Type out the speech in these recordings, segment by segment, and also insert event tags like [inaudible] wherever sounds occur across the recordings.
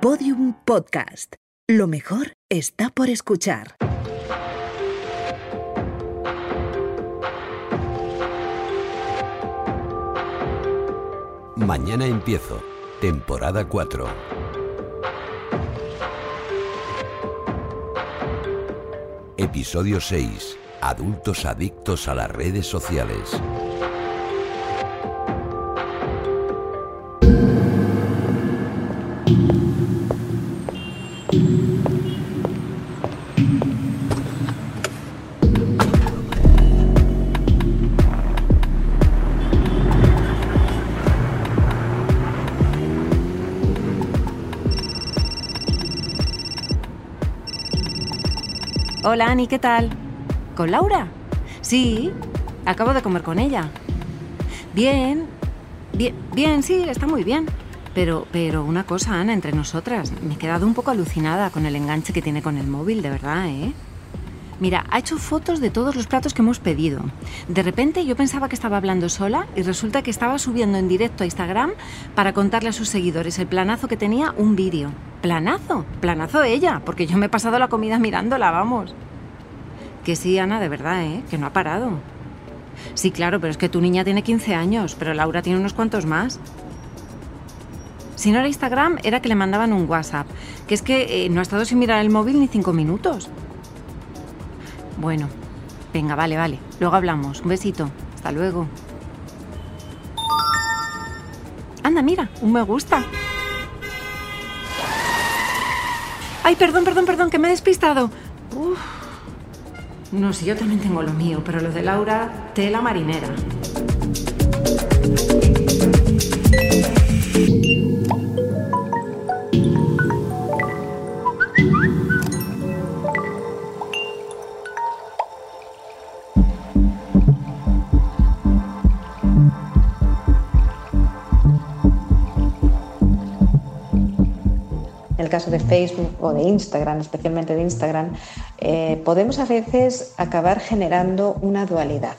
Podium Podcast. Lo mejor está por escuchar. Mañana empiezo. Temporada 4. Episodio 6. Adultos adictos a las redes sociales. Hola Ani, ¿qué tal? ¿Con Laura? Sí, acabo de comer con ella. Bien, bien, bien, sí, está muy bien. Pero, pero una cosa, Ana, entre nosotras, me he quedado un poco alucinada con el enganche que tiene con el móvil, de verdad, ¿eh? Mira, ha hecho fotos de todos los platos que hemos pedido. De repente yo pensaba que estaba hablando sola y resulta que estaba subiendo en directo a Instagram para contarle a sus seguidores el planazo que tenía un vídeo. ¿Planazo? Planazo ella, porque yo me he pasado la comida mirándola, vamos. Que sí, Ana, de verdad, ¿eh? Que no ha parado. Sí, claro, pero es que tu niña tiene 15 años, pero Laura tiene unos cuantos más. Si no era Instagram, era que le mandaban un WhatsApp, que es que eh, no ha estado sin mirar el móvil ni cinco minutos. Bueno, venga, vale, vale. Luego hablamos. Un besito. Hasta luego. Anda, mira, un me gusta. Ay, perdón, perdón, perdón, que me he despistado. No, si yo también tengo lo mío, pero lo de Laura, tela marinera. Caso de Facebook o de Instagram, especialmente de Instagram, eh, podemos a veces acabar generando una dualidad.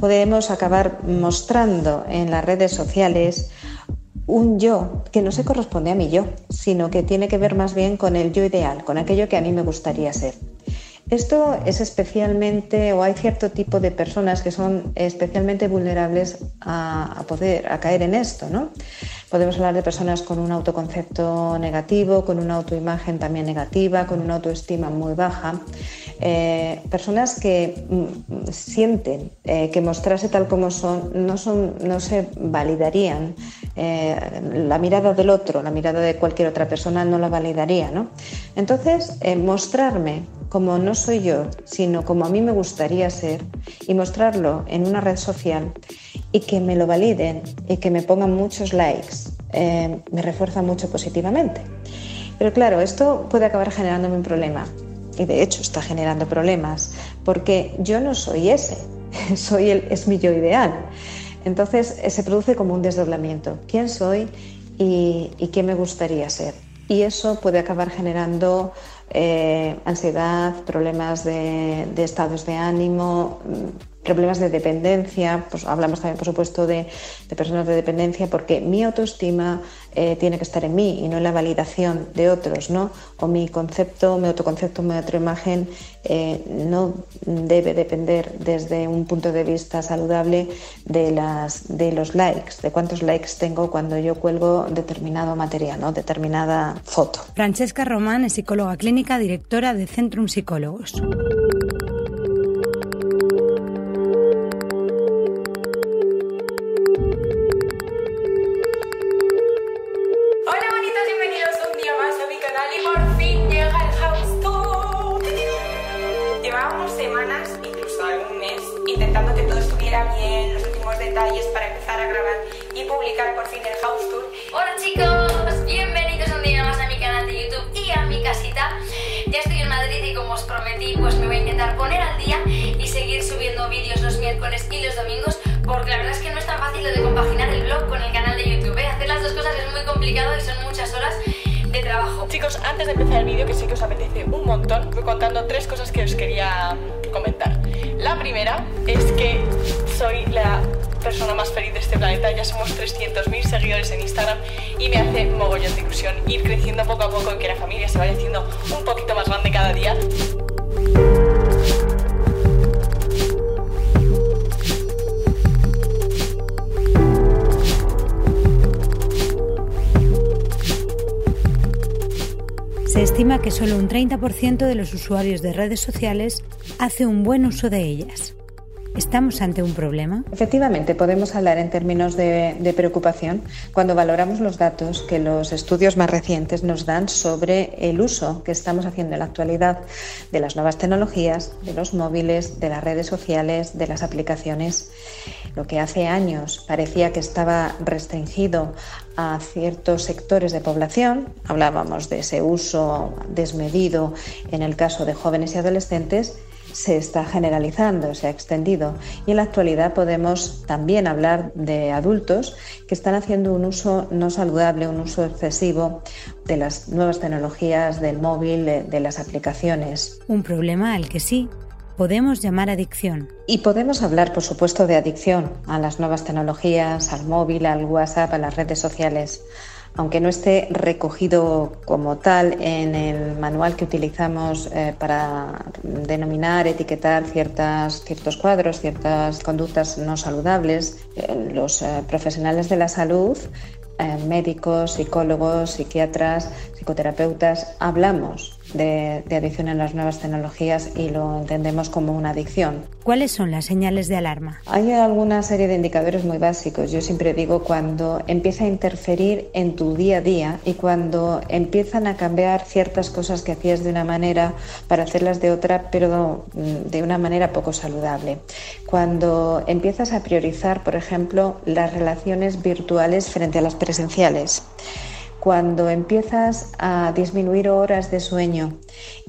Podemos acabar mostrando en las redes sociales un yo que no se corresponde a mi yo, sino que tiene que ver más bien con el yo ideal, con aquello que a mí me gustaría ser. Esto es especialmente, o hay cierto tipo de personas que son especialmente vulnerables a, poder, a caer en esto, ¿no? Podemos hablar de personas con un autoconcepto negativo, con una autoimagen también negativa, con una autoestima muy baja. Eh, personas que mm, sienten eh, que mostrarse tal como son no, son, no se validarían. Eh, la mirada del otro, la mirada de cualquier otra persona no la validaría. ¿no? Entonces, mostrarme como no soy yo, sino como a mí me gustaría ser y mostrarlo en una red social y que me lo validen y que me pongan muchos likes, eh, me refuerza mucho positivamente. Pero claro, esto puede acabar generándome un problema y de hecho está generando problemas porque yo no soy ese, [laughs] soy el, es mi yo ideal. Entonces eh, se produce como un desdoblamiento. ¿Quién soy y, y qué me gustaría ser? Y eso puede acabar generando eh, ansiedad, problemas de, estados de ánimo, problemas de dependencia, pues hablamos también, por supuesto, de, personas de dependencia, porque mi autoestima eh, tiene que estar en mí y no en la validación de otros, ¿no? O mi concepto, mi autoconcepto, mi autoimagen eh, no debe depender desde un punto de vista saludable de, las, de los likes, de cuántos likes tengo cuando yo cuelgo determinado material, ¿no? determinada foto. Francesca Román es psicóloga clínica, directora de Centrum Psicólogos. El vídeo, que sé que os apetece un montón, voy contando tres cosas que os quería comentar. La primera es que soy la persona más feliz de este planeta. Ya somos 300.000 seguidores en Instagram y me hace mogollón de ilusión ir creciendo poco a poco y que la familia se vaya haciendo un poquito más grande cada día. Estima que solo un 30% de los usuarios de redes sociales hace un buen uso de ellas. ¿Estamos ante un problema? Efectivamente, podemos hablar en términos de, preocupación cuando valoramos los datos que los estudios más recientes nos dan sobre el uso que estamos haciendo en la actualidad de las nuevas tecnologías, de los móviles, de las redes sociales, de las aplicaciones. Lo que hace años parecía que estaba restringido a ciertos sectores de población, hablábamos de ese uso desmedido en el caso de jóvenes y adolescentes, se está generalizando, se ha extendido y en la actualidad podemos también hablar de adultos que están haciendo un uso no saludable, un uso excesivo de las nuevas tecnologías, del móvil, de, de las aplicaciones. Un problema al que sí podemos llamar adicción. Y podemos hablar, por supuesto, de adicción a las nuevas tecnologías, al móvil, al WhatsApp, a las redes sociales aunque no esté recogido como tal en el manual que utilizamos eh, para denominar, etiquetar ciertas, ciertos cuadros, ciertas conductas no saludables, eh, los eh, profesionales de la salud, médicos, psicólogos, psiquiatras, psicoterapeutas, hablamos de, de, adicción en las nuevas tecnologías y lo entendemos como una adicción. ¿Cuáles son las señales de alarma? Hay alguna serie de indicadores muy básicos. Yo siempre digo cuando empieza a interferir en tu día a día y cuando empiezan a cambiar ciertas cosas que hacías de una manera para hacerlas de otra, pero de una manera poco saludable. Cuando empiezas a priorizar, por ejemplo, las relaciones virtuales frente a las presenciales cuando empiezas a disminuir horas de sueño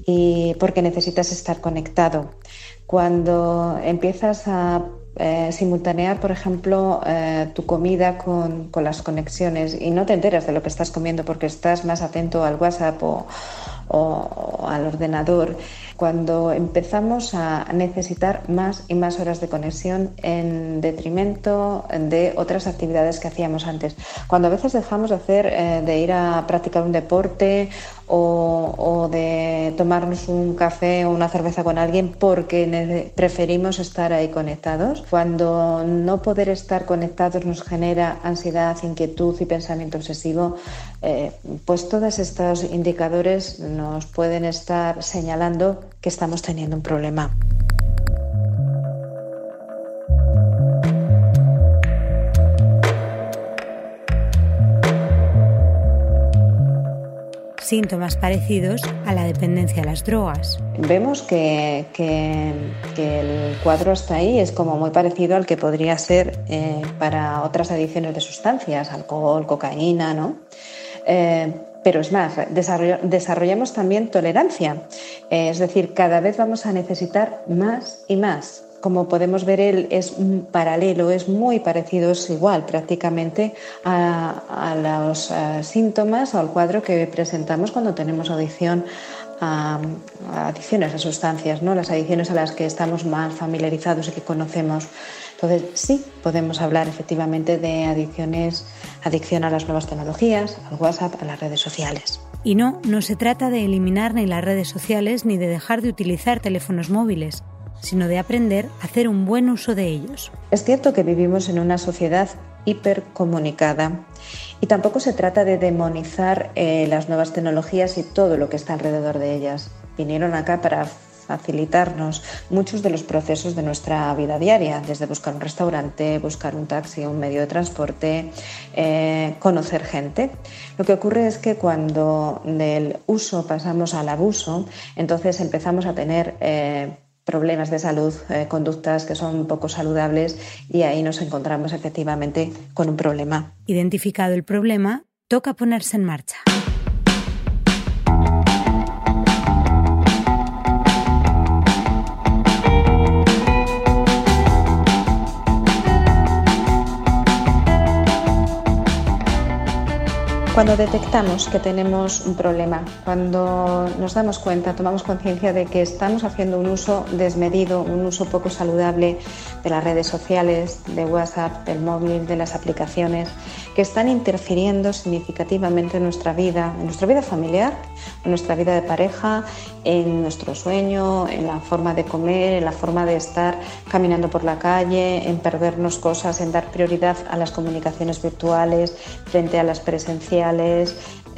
y porque necesitas estar conectado, cuando empiezas a eh, simultanear, por ejemplo, eh, tu comida con, con, las conexiones y no te enteras de lo que estás comiendo porque estás más atento al WhatsApp o, o, al ordenador, cuando empezamos a necesitar más y más horas de conexión en detrimento de otras actividades que hacíamos antes. Cuando a veces dejamos de hacer, eh, de ir a practicar un deporte o, o, de tomarnos un café o una cerveza con alguien porque preferimos estar ahí conectados. Cuando no poder estar conectados nos genera ansiedad, inquietud y pensamiento obsesivo, eh, pues todos estos indicadores nos pueden estar señalando que estamos teniendo un problema. síntomas parecidos a la dependencia a las drogas. Vemos que, que, que, el cuadro está ahí, es como muy parecido al que podría ser eh, para otras adicciones de sustancias, alcohol, cocaína, ¿no? Eh, pero es más, desarrollamos también tolerancia, eh, es decir, cada vez vamos a necesitar más y más como podemos ver, él es paralelo, es muy parecido, es igual prácticamente a, los uh, síntomas o al cuadro que presentamos cuando tenemos adicción a, a, adicciones a sustancias, ¿no? las adicciones a las que estamos más familiarizados y que conocemos. Entonces, sí, podemos hablar efectivamente de adicciones, adicción a las nuevas tecnologías, al WhatsApp, a las redes sociales. Y no, no se trata de eliminar ni las redes sociales ni de dejar de utilizar teléfonos móviles sino de aprender a hacer un buen uso de ellos. Es cierto que vivimos en una sociedad hipercomunicada y tampoco se trata de demonizar eh, las nuevas tecnologías y todo lo que está alrededor de ellas. Vinieron acá para facilitarnos muchos de los procesos de nuestra vida diaria, desde buscar un restaurante, buscar un taxi, un medio de transporte, eh, conocer gente. Lo que ocurre es que cuando del uso pasamos al abuso, entonces empezamos a tener eh, problemas de salud, eh, conductas que son poco saludables y ahí nos encontramos efectivamente con un problema. Identificado el problema, toca ponerse en marcha. Cuando detectamos que tenemos un problema, cuando nos damos cuenta, tomamos conciencia de que estamos haciendo un uso desmedido, un uso poco saludable de las redes sociales, de WhatsApp, del móvil, de las aplicaciones, que están interfiriendo significativamente en nuestra vida, en nuestra vida familiar, en nuestra vida de pareja, en nuestro sueño, en la forma de comer, en la forma de estar caminando por la calle, en perdernos cosas, en dar prioridad a las comunicaciones virtuales frente a las presenciales,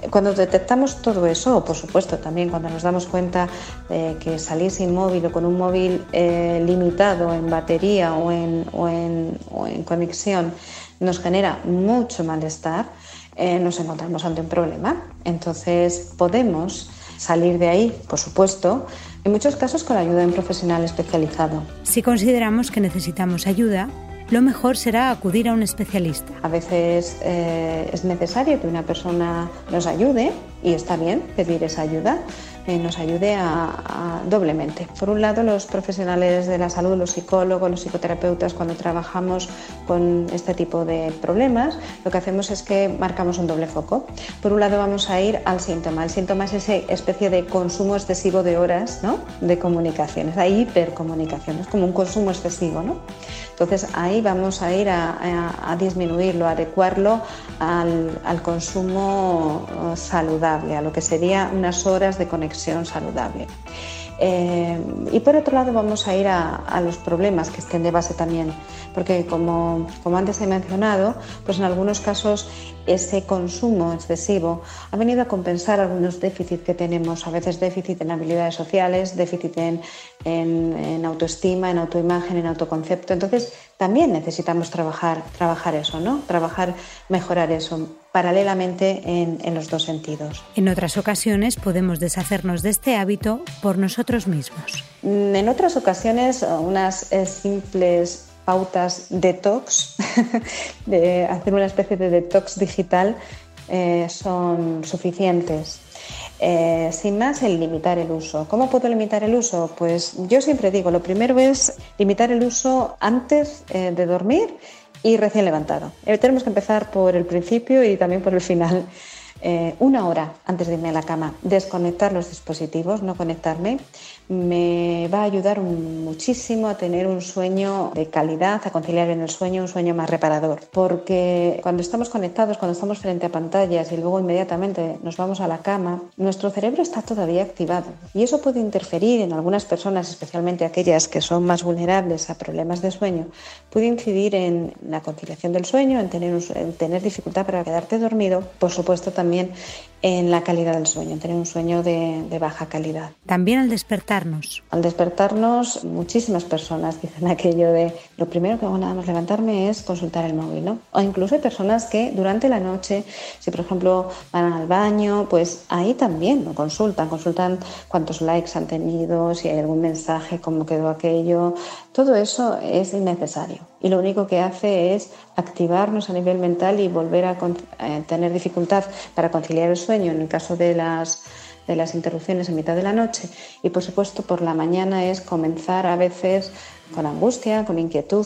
cuando detectamos todo eso, o por supuesto también cuando nos damos cuenta de que salir sin móvil o con un móvil eh, limitado en batería o en, o en, o en conexión nos genera mucho malestar, eh, nos encontramos ante un problema. Entonces podemos salir de ahí, por supuesto, en muchos casos con la ayuda de un profesional especializado. Si consideramos que necesitamos ayuda, lo mejor será acudir a un especialista. A veces eh, es necesario que una persona nos ayude y está bien pedir esa ayuda, eh, nos ayude doblemente. Por un lado, los profesionales de la salud, los psicólogos, los psicoterapeutas, cuando trabajamos con este tipo de problemas, lo que hacemos es que marcamos un doble foco. Por un lado, vamos a ir al síntoma. El síntoma es esa especie de consumo excesivo de horas ¿no? de comunicaciones, la hipercomunicación, es como un consumo excesivo. ¿no? Entonces ahí vamos a ir a, disminuirlo, a adecuarlo al, al, consumo eh, saludable, a lo que sería unas horas de conexión saludable. Eh, y por otro lado vamos a ir a, los problemas que estén de base también, porque como, como antes he mencionado, pues en algunos casos ese consumo excesivo ha venido a compensar algunos déficits que tenemos, a veces déficit en habilidades sociales, déficit en, en, autoestima, en autoimagen, en autoconcepto. Entonces también necesitamos trabajar, trabajar eso, ¿no? Trabajar, mejorar eso paralelamente en, los dos sentidos. En otras ocasiones podemos deshacernos de este hábito por nosotros mismos. Mm, en otras ocasiones, unas eh, simples pautas detox, [laughs] de hacer una especie de detox digital, eh, son suficientes. Eh, sin más, el limitar el uso. ¿Cómo puedo limitar el uso? Pues yo siempre digo, lo primero es limitar el uso antes de dormir y recién levantado. Eh, tenemos que empezar por el principio y también por el final. Eh, una hora antes de irme a la cama, desconectar los dispositivos, no conectarme, me va a ayudar muchísimo a tener un sueño de calidad, a conciliar en el sueño, un sueño más reparador. Porque cuando estamos conectados, cuando estamos frente a pantallas y luego inmediatamente nos vamos a la cama, nuestro cerebro está todavía activado. Y eso puede interferir en algunas personas, especialmente aquellas que son más vulnerables a problemas de sueño, puede incidir en la conciliación del sueño, en tener, en tener dificultad para quedarte dormido, por supuesto también en la calidad del sueño, en tener un sueño de, de baja calidad. También al despertar al despertarnos, muchísimas personas dicen aquello de lo primero que hago nada más levantarme es consultar el móvil, ¿no? O incluso hay personas que durante la noche, si por ejemplo van al baño, pues ahí también lo consultan, consultan cuántos likes han tenido, si hay algún mensaje, cómo quedó aquello. Todo eso es innecesario y lo único que hace es activarnos a nivel mental y volver a eh, tener dificultad para conciliar el sueño en el caso de las de las interrupciones en mitad de la noche y por supuesto por la mañana es comenzar a veces con angustia, con inquietud.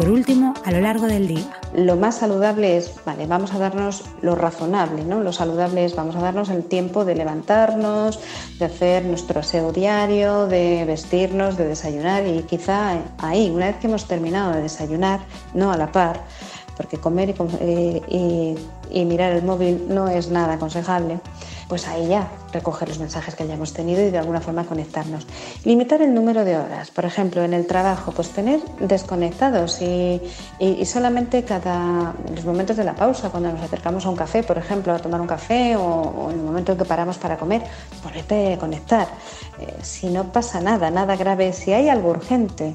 Por último, a lo largo del día. Lo más saludable es, vale, vamos a darnos lo razonable, ¿no? Lo saludable es, vamos a darnos el tiempo de levantarnos, de hacer nuestro aseo diario, de vestirnos, de desayunar y quizá ahí, una vez que hemos terminado de desayunar, no a la par, porque comer y, y mirar el móvil no es nada aconsejable, pues ahí ya recoger los mensajes que hayamos tenido y de alguna forma conectarnos. Limitar el número de horas, por ejemplo, en el trabajo, pues tener desconectados y, solamente cada los momentos de la pausa, cuando nos acercamos a un café, por ejemplo, a tomar un café o, en el momento en que paramos para comer, ponerte a conectar. Eh, si no pasa nada, nada grave, si hay algo urgente,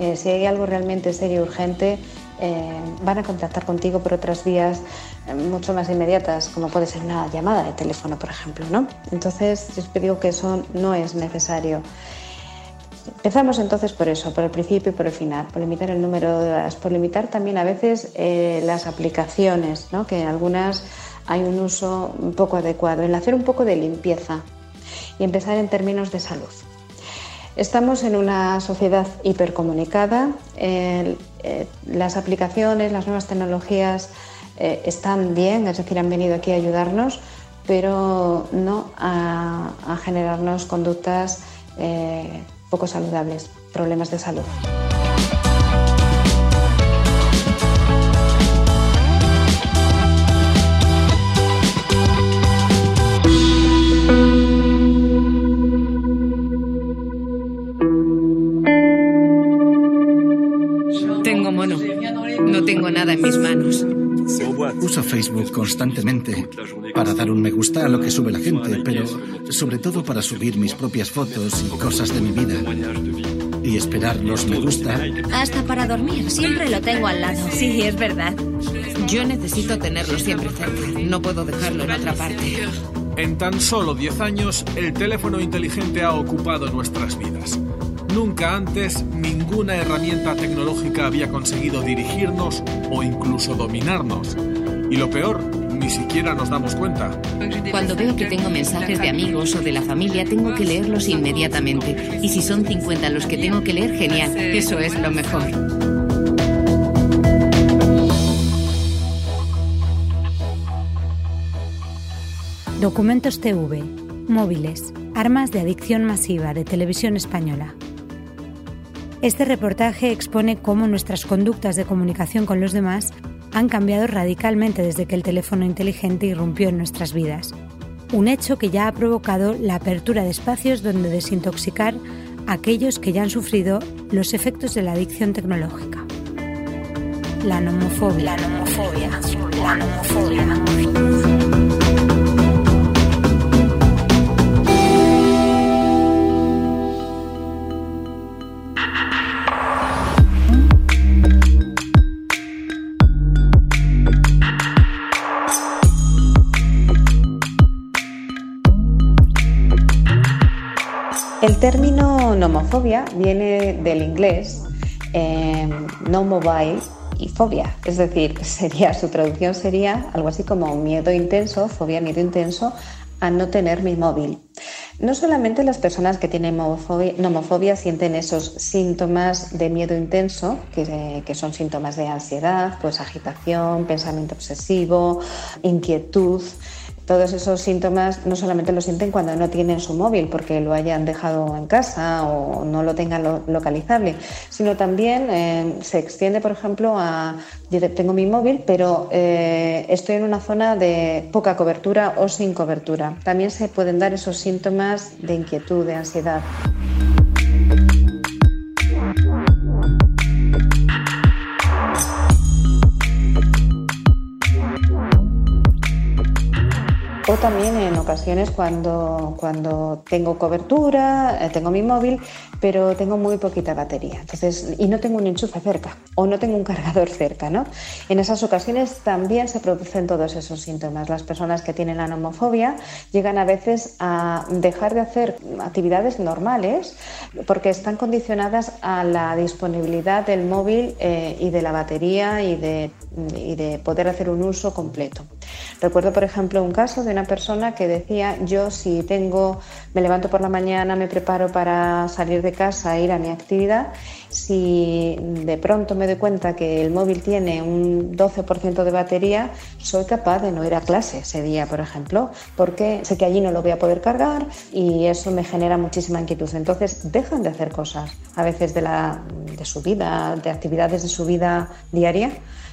eh, si hay algo realmente serio y urgente, eh, van a contactar contigo por otras vías eh, mucho más inmediatas, como puede ser una llamada de teléfono, por ejemplo. ¿no? Entonces, yo te digo que eso no es necesario. Empezamos entonces por eso, por el principio y por el final, por limitar el número de horas, por limitar también a veces eh, las aplicaciones, ¿no? que en algunas hay un uso poco adecuado, en hacer un poco de limpieza y empezar en términos de salud. Estamos en una sociedad hipercomunicada, eh, las aplicaciones, las nuevas tecnologías eh, están bien, es decir, han venido aquí a ayudarnos, pero no a, generarnos conductas eh, poco saludables, problemas de salud. Constantemente para dar un me gusta a lo que sube la gente, pero sobre todo para subir mis propias fotos y cosas de mi vida. Y esperar los me gusta. Hasta para dormir, siempre lo tengo al lado. Sí, es verdad. Yo necesito tenerlo siempre cerca. No puedo dejarlo en otra parte. En tan solo 10 años, el teléfono inteligente ha ocupado nuestras vidas. Nunca antes ninguna herramienta tecnológica había conseguido dirigirnos o incluso dominarnos. Y lo peor, ni siquiera nos damos cuenta. Cuando veo que tengo mensajes de amigos o de la familia, tengo que leerlos inmediatamente. Y si son 50 los que tengo que leer, genial. Eso es lo mejor. Documentos TV, móviles, armas de adicción masiva de televisión española. Este reportaje expone cómo nuestras conductas de comunicación con los demás han cambiado radicalmente desde que el teléfono inteligente irrumpió en nuestras vidas. Un hecho que ya ha provocado la apertura de espacios donde desintoxicar a aquellos que ya han sufrido los efectos de la adicción tecnológica. La nomofobia. La nomofobia. La nomofobia. Término nomofobia viene del inglés eh, no mobile y fobia, es decir, [laughs] sería su traducción sería algo así como miedo intenso, fobia, miedo intenso a no tener mi móvil. No solamente las personas que tienen nomofobia, sienten esos síntomas de miedo intenso, que, son síntomas de ansiedad, pues agitación, pensamiento obsesivo, inquietud, todos esos síntomas no solamente los sienten cuando no tienen su móvil porque lo hayan dejado en casa o no lo tengan localizable, sino también eh, se extiende, por ejemplo, a yo tengo mi móvil, pero eh, estoy en una zona de poca cobertura o sin cobertura. También se pueden dar esos síntomas de inquietud, de ansiedad. También en ocasiones cuando, cuando tengo cobertura, eh, tengo mi móvil, pero tengo muy poquita batería. Entonces, y no tengo un enchufe cerca o no tengo un [laughs] cargador cerca, ¿no? En esas ocasiones también se producen todos esos síntomas. Las personas que tienen la nomofobia llegan a veces a dejar de hacer actividades normales porque están condicionadas a la disponibilidad del móvil eh, y de la batería y de, y de poder hacer un uso completo. Recuerdo, por ejemplo, un caso de una persona que decía, yo si tengo, me levanto por la mañana, me preparo para salir de casa, ir a mi actividad, si de pronto me doy cuenta que el móvil tiene un 12% de batería, soy capaz de no ir a clase ese día, por ejemplo, porque sé que allí no lo voy a poder cargar y eso me genera muchísima inquietud. Entonces dejan de hacer cosas, a veces de, la, de su vida, de actividades de su vida diaria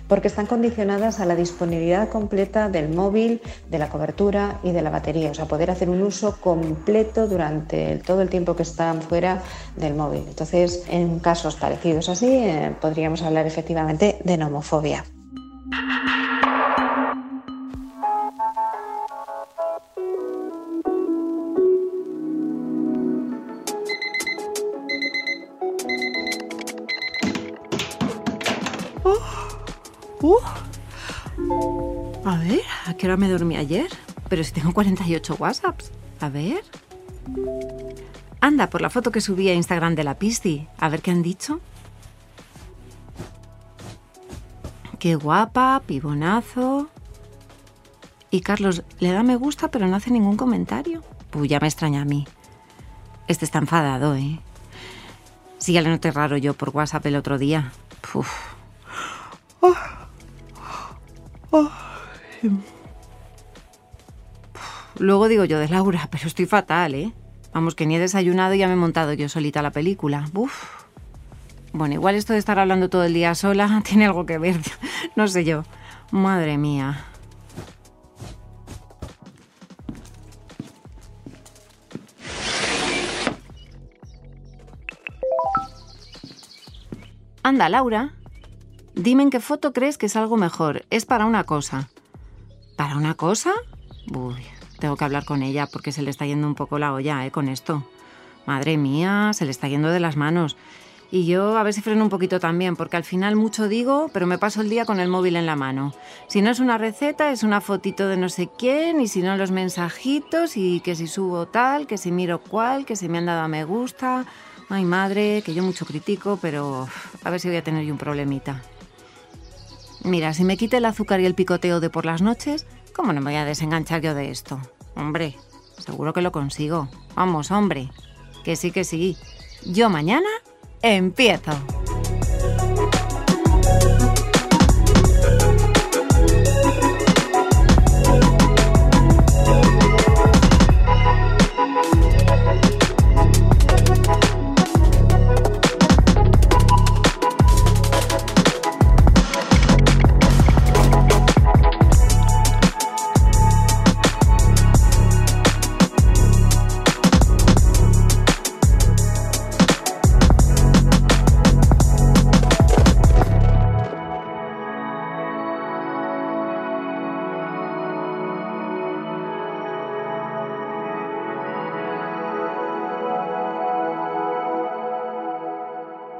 porque están condicionadas a la disponibilidad completa del móvil, de la cobertura y de la batería, o sea, poder hacer un uso completo durante todo el tiempo que están fuera del móvil. Entonces, en casos parecidos así, eh, podríamos hablar efectivamente de nomofobia. Uh. A ver, ¿a qué hora me dormí ayer? Pero si tengo 48 WhatsApps. A ver. Anda, por la foto que subí a Instagram de la Pisti. A ver qué han dicho. Qué guapa, pibonazo. Y Carlos le da me gusta, pero no hace ningún comentario. Pues ya me extraña a mí. Este está enfadado, ¿eh? Sí, ya le noté raro yo por WhatsApp el otro día. Puf. Luego digo yo de Laura, pero estoy fatal, ¿eh? Vamos, que ni he desayunado y ya me he montado yo solita la película. Uf. Bueno, igual esto de estar hablando todo el día sola [laughs] tiene algo que ver. [laughs] No sé yo. Madre mía. Anda, Laura. Dime en qué foto crees que es algo mejor. Es para una cosa. ¿Para una cosa? Tengo que hablar con ella porque se le está yendo un poco la olla, ¿eh? Con esto. Madre mía, se le está yendo de las manos. Y yo a ver si freno un poquito también, porque al final mucho digo, pero me paso el día con el móvil en la mano. Si no es una receta, es una fotito de no sé quién, y si no los mensajitos, y que si subo tal, que si miro cual, que si me han dado a me gusta. Ay, madre, que yo mucho critico, pero a ver si voy a tener yo un problemita. Mira, si me quite el azúcar y el picoteo de por las noches, ¿cómo no me voy a desenganchar yo de esto? Hombre, seguro que lo consigo. Vamos, hombre. Que sí, que sí. Yo mañana empiezo.